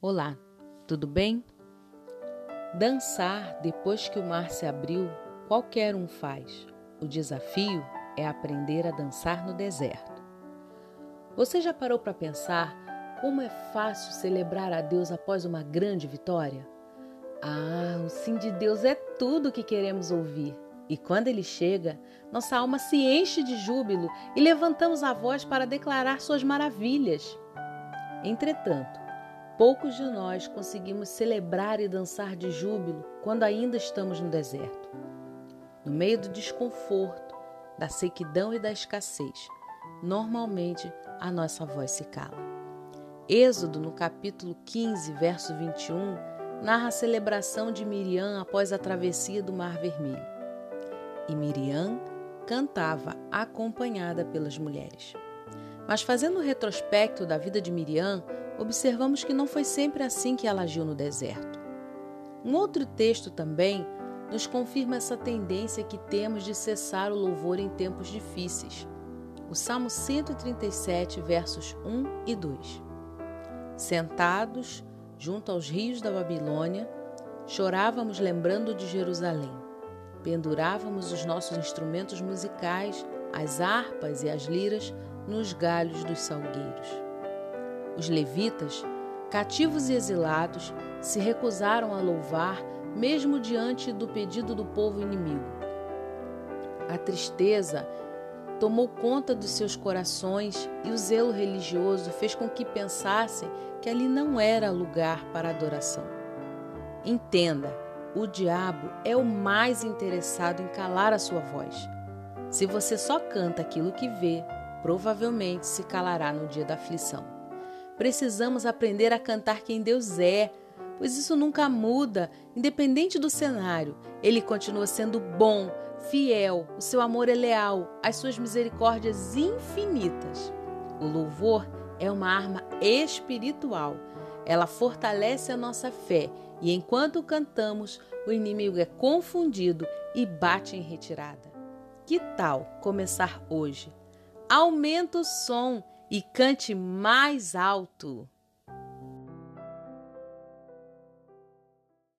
Olá, tudo bem? Dançar depois que o mar se abriu, qualquer um faz. O desafio é aprender a dançar no deserto. Você já parou para pensar como é fácil celebrar a Deus após uma grande vitória? Ah, o sim de Deus é tudo o que queremos ouvir. E quando ele chega, nossa alma se enche de júbilo e levantamos a voz para declarar suas maravilhas. Entretanto, poucos de nós conseguimos celebrar e dançar de júbilo quando ainda estamos no deserto. No meio do desconforto, da sequidão e da escassez, normalmente a nossa voz se cala. Êxodo, no capítulo 15, verso 21, narra a celebração de Miriam após a travessia do Mar Vermelho e Miriam cantava acompanhada pelas mulheres. Mas fazendo um retrospecto da vida de Miriam, observamos que não foi sempre assim que ela agiu no deserto. Um outro texto também nos confirma essa tendência que temos de cessar o louvor em tempos difíceis. O Salmo 137, versos 1 e 2. Sentados junto aos rios da Babilônia, chorávamos lembrando de Jerusalém pendurávamos os nossos instrumentos musicais, as harpas e as liras, nos galhos dos salgueiros. Os levitas, cativos e exilados, se recusaram a louvar, mesmo diante do pedido do povo inimigo. A tristeza tomou conta dos seus corações e o zelo religioso fez com que pensassem que ali não era lugar para adoração. Entenda, o diabo é o mais interessado em calar a sua voz. Se você só canta aquilo que vê, provavelmente se calará no dia da aflição. Precisamos aprender a cantar quem Deus é, pois isso nunca muda, independente do cenário. Ele continua sendo bom, fiel, o seu amor é leal, as suas misericórdias infinitas. O louvor é uma arma espiritual. Ela fortalece a nossa fé e enquanto cantamos, o inimigo é confundido e bate em retirada. Que tal começar hoje? Aumenta o som e cante mais alto.